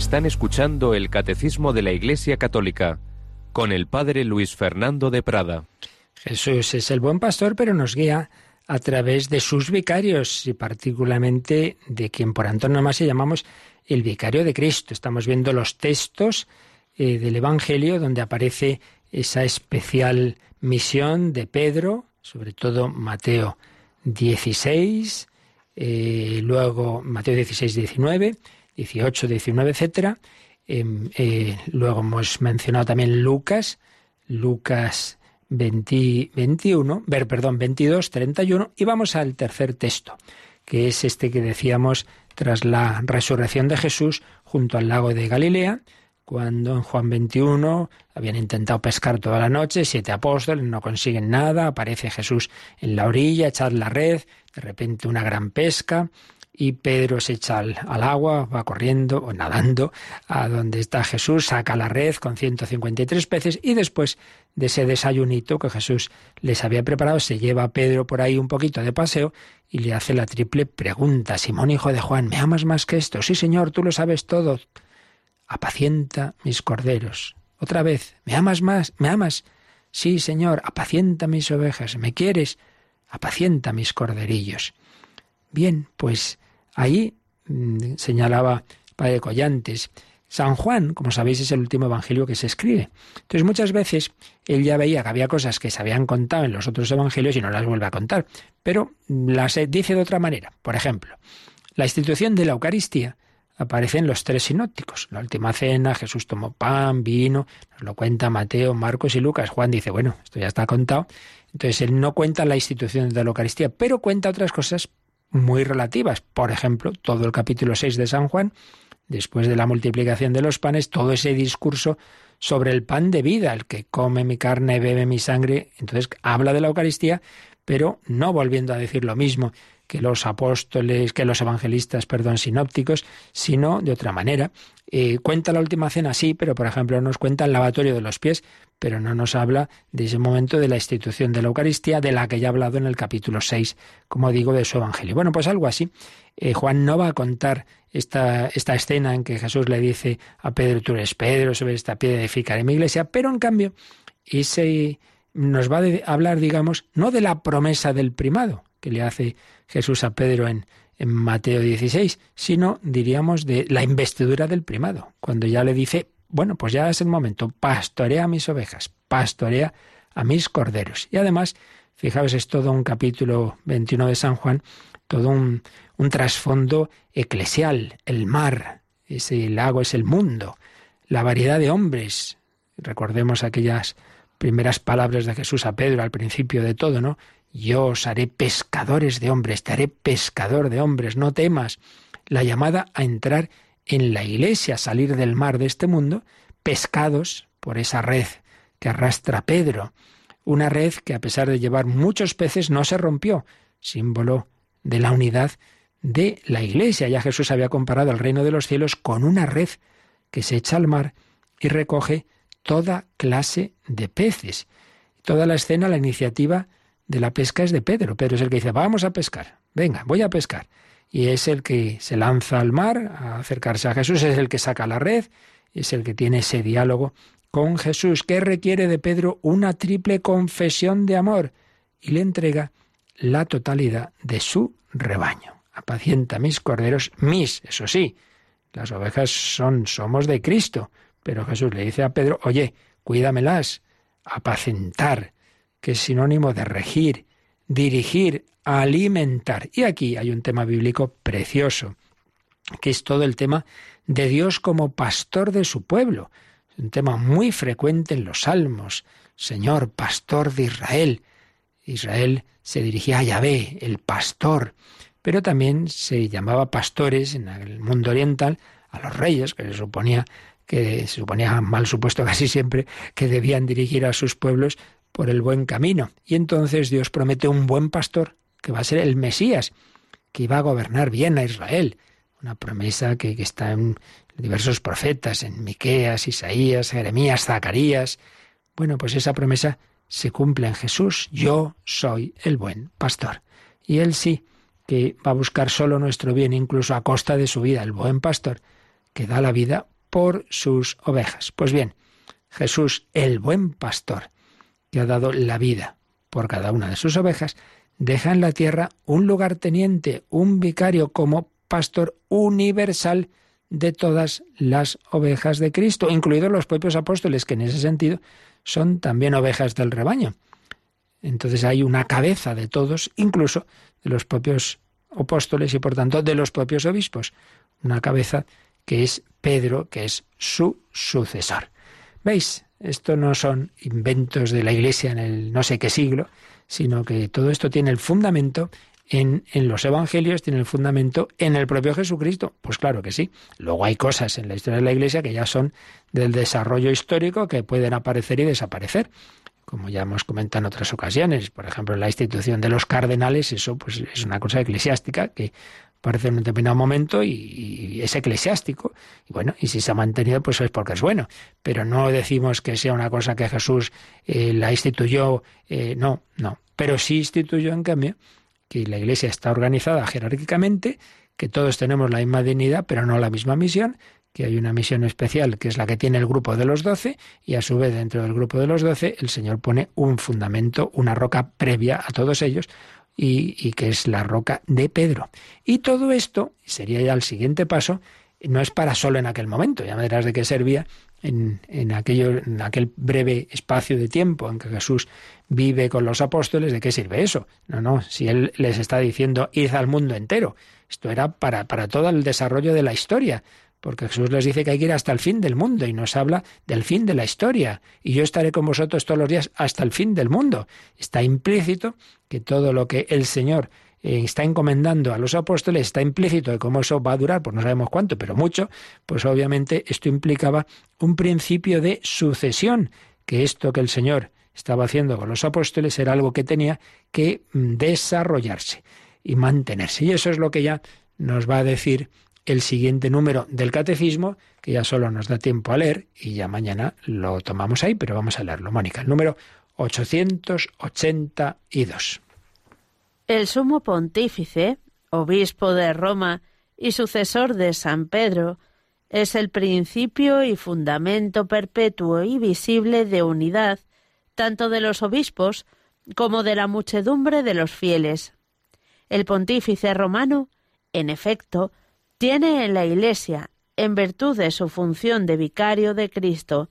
E: Están escuchando el Catecismo de la Iglesia Católica con el Padre Luis Fernando de Prada.
B: Jesús es el buen pastor, pero nos guía a través de sus vicarios y particularmente de quien por antonomasia llamamos el vicario de Cristo. Estamos viendo los textos eh, del Evangelio donde aparece esa especial misión de Pedro, sobre todo Mateo 16, eh, luego Mateo 16, 19, 18, 19, etcétera. Em, eh, luego hemos mencionado también Lucas, Lucas 20, 21, ver, perdón, 22, 31, y vamos al tercer texto, que es este que decíamos tras la resurrección de Jesús junto al lago de Galilea, cuando en Juan 21 habían intentado pescar toda la noche, siete apóstoles no consiguen nada, aparece Jesús en la orilla, echar la red, de repente una gran pesca, y Pedro se echa al, agua, va corriendo o nadando a donde está Jesús, saca la red con 153 peces y después de ese desayunito que Jesús les había preparado, se lleva a Pedro por ahí un poquito de paseo y le hace la triple pregunta, Simón hijo de Juan, ¿me amas más que esto? Sí, Señor, tú lo sabes todo. Apacienta mis corderos. Otra vez, ¿me amas más? ¿Me amas? Sí, Señor, apacienta mis ovejas. ¿Me quieres? Apacienta mis corderillos. Bien, pues Ahí mm, señalaba Padre Collantes. San Juan, como sabéis, es el último evangelio que se escribe. Entonces muchas veces él ya veía que había cosas que se habían contado en los otros evangelios y no las vuelve a contar, pero las dice de otra manera. Por ejemplo, la institución de la Eucaristía aparece en los tres sinópticos. La última cena, Jesús tomó pan, vino, nos lo cuenta Mateo, Marcos y Lucas. Juan dice, bueno, esto ya está contado. Entonces él no cuenta la institución de la Eucaristía, pero cuenta otras cosas muy relativas. Por ejemplo, todo el capítulo 6 de San Juan, después de la multiplicación de los panes, todo ese discurso sobre el pan de vida, el que come mi carne, bebe mi sangre. Entonces habla de la Eucaristía, pero no volviendo a decir lo mismo que los apóstoles, que los evangelistas, perdón, sinópticos, sino de otra manera. Eh, cuenta la última cena, sí, pero por ejemplo nos cuenta el lavatorio de los pies, pero no nos habla de ese momento de la institución de la Eucaristía, de la que ya ha hablado en el capítulo 6, como digo, de su Evangelio. Bueno, pues algo así. Eh, Juan no va a contar esta, esta escena en que Jesús le dice a Pedro, tú eres Pedro, sobre esta piedra edificaré mi iglesia, pero en cambio, ese nos va a hablar, digamos, no de la promesa del primado que le hace Jesús a Pedro en, en Mateo 16, sino diríamos de la investidura del primado, cuando ya le dice, bueno, pues ya es el momento, pastorea a mis ovejas, pastorea a mis corderos. Y además, fijaos, es todo un capítulo 21 de San Juan, todo un, trasfondo eclesial, el mar, ese lago es el mundo, la variedad de hombres. Recordemos aquellas primeras palabras de Jesús a Pedro al principio de todo, ¿no? Yo os haré pescadores de hombres, te haré pescador de hombres, no temas. La llamada a entrar en la iglesia, a salir del mar de este mundo, pescados por esa red que arrastra Pedro. Una red que a pesar de llevar muchos peces no se rompió, símbolo de la unidad de la iglesia. Ya Jesús había comparado el reino de los cielos con una red que se echa al mar y recoge toda clase de peces. Toda la escena, la iniciativa de la pesca es de Pedro. Pedro es el que dice, vamos a pescar, venga, voy a pescar. Y es el que se lanza al mar a acercarse a Jesús, es el que saca la red, es el que tiene ese diálogo con Jesús, que requiere de Pedro una triple confesión de amor y le entrega la totalidad de su rebaño. Apacienta mis corderos, mis, eso sí, las ovejas son, somos de Cristo, pero Jesús le dice a Pedro, oye, cuídamelas, apacentar, que es sinónimo de regir, dirigir, alimentar. Y aquí hay un tema bíblico precioso, que es todo el tema de Dios como pastor de su pueblo. Un tema muy frecuente en los salmos. Señor, pastor de Israel. Israel se dirigía a Yahvé, el pastor, pero también se llamaba pastores en el mundo oriental a los reyes, que se suponía que se suponía mal supuesto casi siempre que debían dirigir a sus pueblos por el buen camino. Y entonces Dios promete un buen pastor, que va a ser el Mesías, que iba a gobernar bien a Israel. Una promesa que, está en diversos profetas, en Miqueas, Isaías, Jeremías, Zacarías. Bueno, pues esa promesa se cumple en Jesús. Yo soy el buen pastor. Y él sí, que va a buscar solo nuestro bien, incluso a costa de su vida, el buen pastor, que da la vida por sus ovejas. Pues bien, Jesús, el buen pastor, que ha dado la vida por cada una de sus ovejas, deja en la tierra un lugarteniente, un vicario como pastor universal de todas las ovejas de Cristo, incluidos los propios apóstoles, que en ese sentido son también ovejas del rebaño. Entonces hay una cabeza de todos, incluso de los propios apóstoles y por tanto de los propios obispos. Una cabeza que es Pedro, que es su sucesor. ¿Veis? Esto no son inventos de la Iglesia en el no sé qué siglo, sino que todo esto tiene el fundamento en, en, los evangelios, tiene el fundamento en el propio Jesucristo. Pues claro que sí. Luego hay cosas en la historia de la Iglesia que ya son del desarrollo histórico que pueden aparecer y desaparecer. Como ya hemos comentado en otras ocasiones, por ejemplo, la institución de los cardenales, eso pues es una cosa eclesiástica que aparece en un determinado momento y, es eclesiástico. Y bueno, y si se ha mantenido, pues es porque es bueno. Pero no decimos que sea una cosa que Jesús eh, la instituyó, eh, no, no. Pero sí instituyó, en cambio, que la Iglesia está organizada jerárquicamente, que todos tenemos la misma dignidad, pero no la misma misión, que hay una misión especial que es la que tiene el grupo de los doce, y a su vez dentro del grupo de los doce el Señor pone un fundamento, una roca previa a todos ellos, y, que es la roca de Pedro. Y todo esto, sería ya el siguiente paso, no es para solo en aquel momento, ya me dirás de qué servía en, en, aquello, en aquel breve espacio de tiempo en que Jesús vive con los apóstoles, ¿de qué sirve eso? No, no, si Él les está diciendo id al mundo entero, esto era para, para todo el desarrollo de la historia, porque Jesús les dice que hay que ir hasta el fin del mundo y nos habla del fin de la historia. Y yo estaré con vosotros todos los días hasta el fin del mundo. Está implícito que todo lo que el Señor eh, está encomendando a los apóstoles está implícito de cómo eso va a durar, pues no sabemos cuánto, pero mucho, pues obviamente esto implicaba un principio de sucesión, que esto que el Señor estaba haciendo con los apóstoles era algo que tenía que mm, desarrollarse y mantenerse. Y eso es lo que ya nos va a decir el siguiente número del catecismo, que ya solo nos da tiempo a leer, y ya mañana lo tomamos ahí, pero vamos a leerlo. Mónica, el número 882.
C: El sumo pontífice, obispo de Roma y sucesor de San Pedro, es el principio y fundamento perpetuo y visible de unidad tanto de los obispos como de la muchedumbre de los fieles. El pontífice romano, en efecto, tiene en la Iglesia, en virtud de su función de vicario de Cristo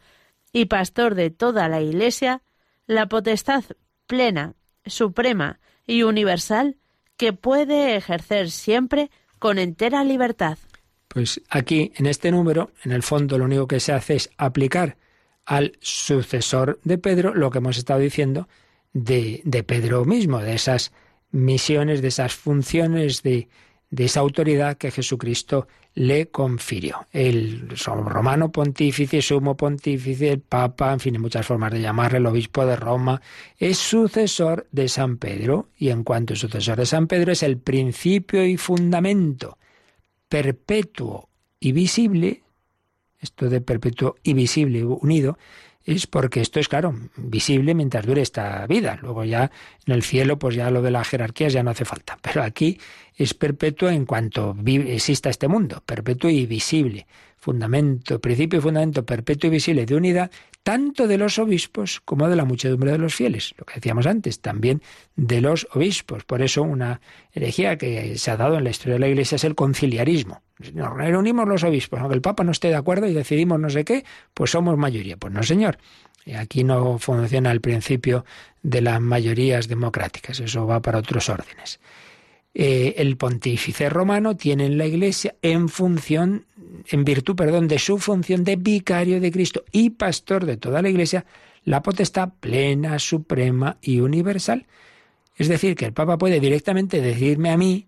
C: y pastor de toda la Iglesia, la potestad plena, suprema y universal que puede ejercer siempre con entera libertad.
B: Pues aquí, en este número, en el fondo lo único que se hace es aplicar al sucesor de Pedro lo que hemos estado diciendo de, de Pedro mismo, de esas misiones, de esas funciones de, de esa autoridad que Jesucristo le confirió. El romano pontífice, sumo pontífice, el papa, en fin, hay muchas formas de llamarle, el obispo de Roma, es sucesor de San Pedro y en cuanto es sucesor de San Pedro es el principio y fundamento perpetuo y visible, esto de perpetuo y visible unido, es porque esto es, claro, visible mientras dure esta vida. Luego ya en el cielo, pues ya lo de las jerarquías ya no hace falta. Pero aquí es perpetuo en cuanto exista este mundo, perpetuo y visible. Fundamento, principio y fundamento perpetuo y visible de unidad, tanto de los obispos como de la muchedumbre de los fieles. Lo que decíamos antes, también de los obispos. Por eso una herejía que se ha dado en la historia de la Iglesia es el conciliarismo. Nos reunimos los obispos, aunque el Papa no esté de acuerdo y decidimos no sé qué, pues somos mayoría. Pues no, señor. Aquí no funciona el principio de las mayorías democráticas, eso va para otros órdenes. Eh, el pontífice romano tiene en la Iglesia en función, en virtud, perdón, de su función de vicario de Cristo y pastor de toda la Iglesia, la potestad plena, suprema y universal. Es decir, que el Papa puede directamente decirme a mí,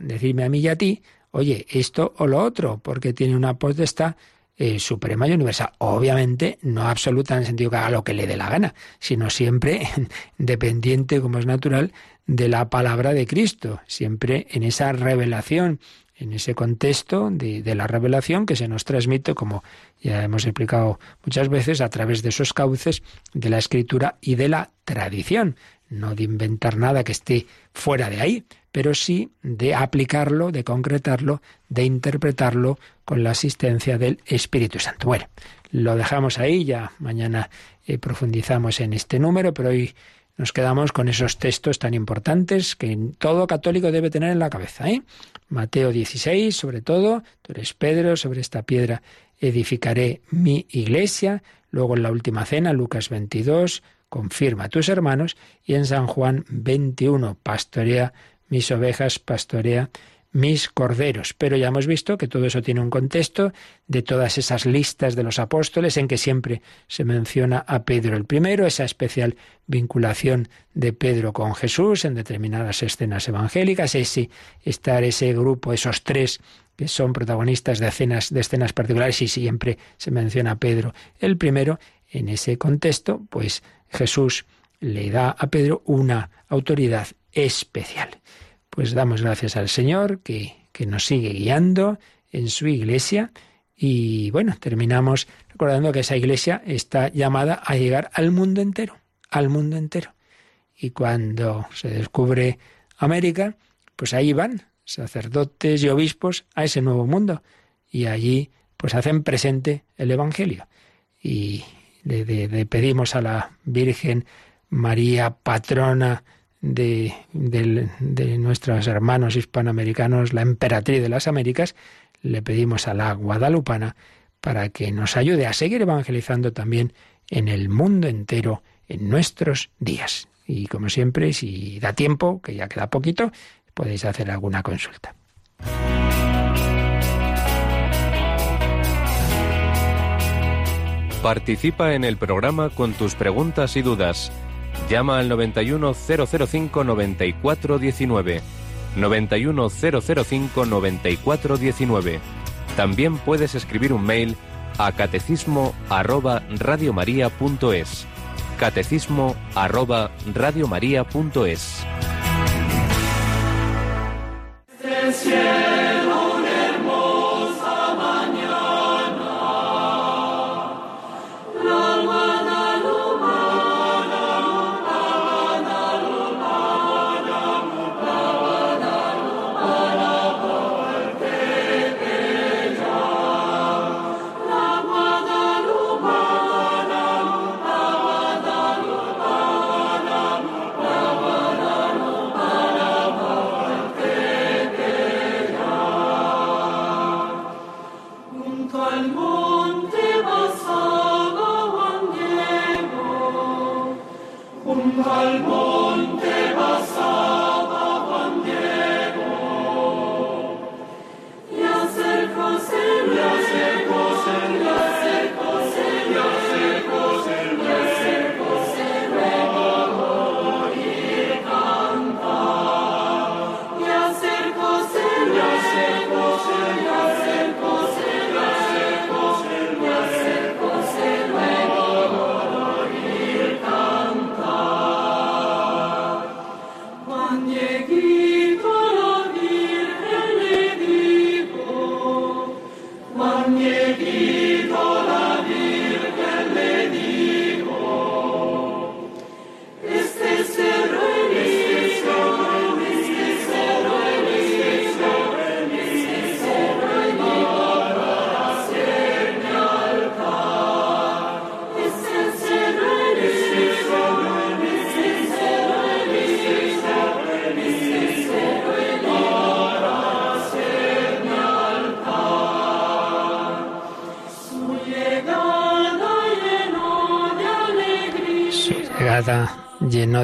B: decirme a mí y a ti, oye, esto o lo otro, porque tiene una potestad eh, suprema y universal. Obviamente no absoluta en el sentido que haga lo que le dé la gana, sino siempre dependiente, como es natural, de la palabra de Cristo, siempre en esa revelación, en ese contexto de, de, la revelación que se nos transmite, como ya hemos explicado muchas veces, a través de esos cauces de la escritura y de la tradición. No de inventar nada que esté fuera de ahí, pero sí de aplicarlo, de concretarlo, de interpretarlo con la asistencia del Espíritu Santo. Bueno, lo dejamos ahí, ya mañana eh, profundizamos en este número, pero hoy nos quedamos con esos textos tan importantes que todo católico debe tener en la cabeza. ¿eh? Mateo 16, sobre todo, tú eres Pedro, sobre esta piedra edificaré mi iglesia. Luego en la última cena, Lucas 22, confirma a tus hermanos. Y en San Juan 21, pastorea mis ovejas, pastorea mis corderos. Pero ya hemos visto que todo eso tiene un contexto de todas esas listas de los apóstoles en que siempre se menciona a Pedro el primero, esa especial vinculación de Pedro con Jesús en determinadas escenas evangélicas, ese estar ese grupo, esos tres que son protagonistas de escenas, de escenas particulares y siempre se menciona a Pedro el primero, en ese contexto, pues Jesús le da a Pedro una autoridad especial. Pues damos gracias al Señor que, que nos sigue guiando en su iglesia y bueno, terminamos recordando que esa iglesia está llamada a llegar al mundo entero, al mundo entero. Y cuando se descubre América, pues ahí van sacerdotes y obispos a ese nuevo mundo y allí pues hacen presente el Evangelio. Y le, pedimos a la Virgen María, patrona de, de, nuestros hermanos hispanoamericanos, la emperatriz de las Américas, le pedimos a la guadalupana para que nos ayude a seguir evangelizando también en el mundo entero en nuestros días. Y como siempre, si da tiempo, que ya queda poquito, podéis hacer alguna consulta.
E: Participa en el programa con tus preguntas y dudas. Llama al 91005 9419. 91005 9419. También puedes escribir un mail a catecismo arroba radiomaria.es. Catecismo arroba radiomaria.es.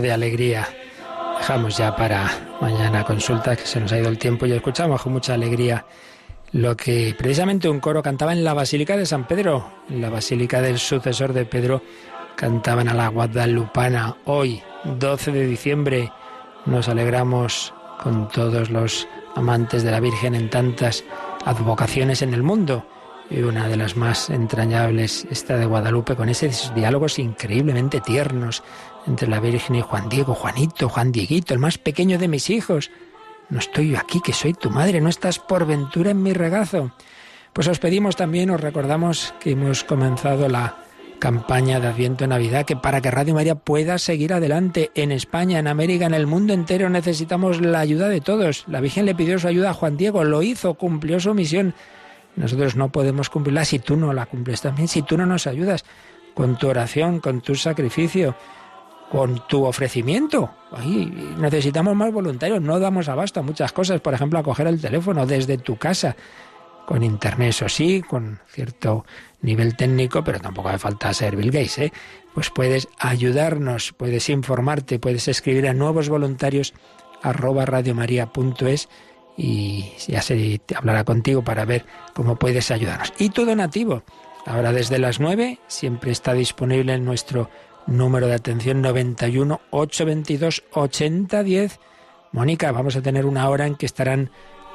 B: de alegría. Dejamos ya para mañana consulta, que se nos ha ido el tiempo y escuchamos con mucha alegría lo que precisamente un coro cantaba en la Basílica de San Pedro, en la Basílica del sucesor de Pedro, cantaban a la Guadalupana. Hoy, 12 de diciembre, nos alegramos con todos los amantes de la Virgen en tantas advocaciones en el mundo. Y una de las más entrañables, esta de Guadalupe, con esos diálogos increíblemente tiernos entre la Virgen y Juan Diego, Juanito, Juan Dieguito, el más pequeño de mis hijos. No estoy yo aquí, que soy tu madre, no estás por ventura en mi regazo. Pues os pedimos también, os recordamos que hemos comenzado la campaña de Adviento Navidad, que para que Radio María pueda seguir adelante en España, en América, en el mundo entero, necesitamos la ayuda de todos. La Virgen le pidió su ayuda a Juan Diego, lo hizo, cumplió su misión. Nosotros no podemos cumplirla si tú no la cumples también, si tú no nos ayudas con tu oración, con tu sacrificio con tu ofrecimiento. Necesitamos más voluntarios, no damos abasto a muchas cosas, por ejemplo, a coger el teléfono desde tu casa, con internet, eso sí, con cierto nivel técnico, pero tampoco hace falta ser Bill Gates, ¿eh? Pues puedes ayudarnos, puedes informarte, puedes escribir a nuevos voluntarios arroba radiomaria.es y ya se hablará contigo para ver cómo puedes ayudarnos. Y tu donativo, ahora desde las 9, siempre está disponible en nuestro número de atención 91 822 8010. Mónica, vamos a tener una hora en que estarán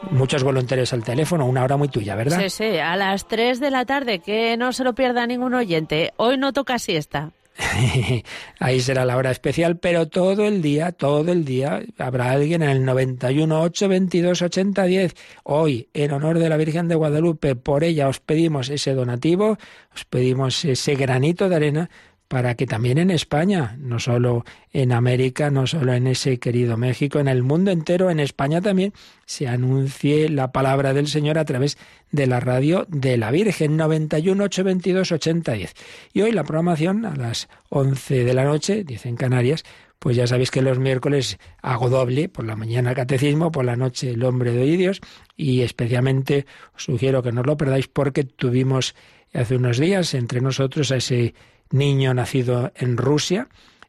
B: muchos voluntarios al teléfono, una hora muy tuya, ¿verdad?
C: Sí, sí, a las 3 de la tarde, que no se lo pierda ningún oyente. Hoy no toca siesta.
B: Ahí será la hora especial, pero todo el día, todo el día habrá alguien en el 91 822 8010. Hoy, en honor de la Virgen de Guadalupe, por ella os pedimos ese donativo, os pedimos ese granito de arena para que también en España, no solo en América, no solo en ese querido México, en el mundo entero, en España también, se anuncie la palabra del Señor a través de la radio de la Virgen 91 822 8010. Y hoy la programación a las 11 de la noche, dicen Canarias, pues ya sabéis que los miércoles hago doble, por la mañana catecismo, por la noche el hombre de oídos, y especialmente os sugiero que no lo perdáis porque tuvimos hace unos días entre nosotros a ese niño nacido en Rusia,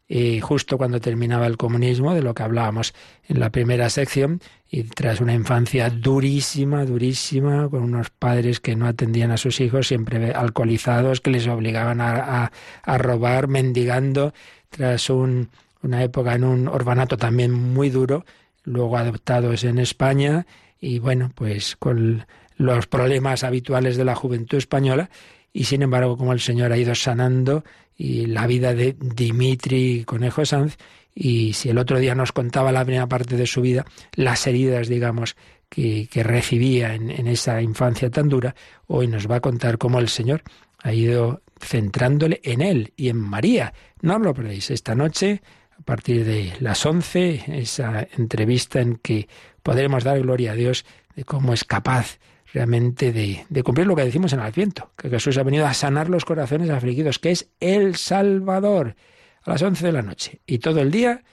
B: y justo cuando terminaba el comunismo, de lo que hablábamos en la primera sección, y tras una infancia durísima, durísima, con unos padres que no atendían a sus hijos, siempre alcoholizados, que les obligaban a, robar, mendigando, tras una época en un orfanato también muy duro, luego adoptados en España, y bueno, pues con los problemas habituales de la juventud española, y sin embargo, como el Señor ha ido sanando y la vida de Dimitri Conejo Sanz, y si el otro día nos contaba la primera parte de su vida, las heridas, digamos, que, recibía en, en, esa infancia tan dura, hoy nos va a contar cómo el Señor ha ido centrándole en él y en María. No os lo perdéis esta noche, a partir de las once, esa entrevista en que podremos dar gloria a Dios de cómo es capaz realmente de, cumplir lo que decimos en el Adviento, que Jesús ha venido a sanar los corazones afligidos, que es el Salvador, a las 11 de la noche. Y todo el día,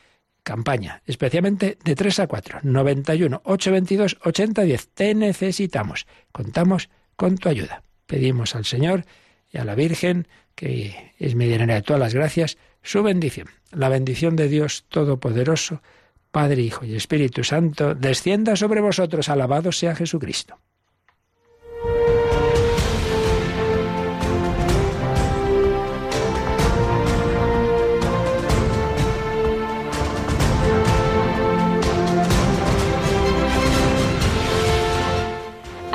B: campaña, especialmente de 3 a 4, 91 822 8010. Te necesitamos. Contamos con tu ayuda. Pedimos al Señor y a la Virgen, que es medianera de todas las gracias, su bendición. La bendición de Dios Todopoderoso, Padre, Hijo y Espíritu Santo, descienda sobre vosotros. Alabado sea Jesucristo.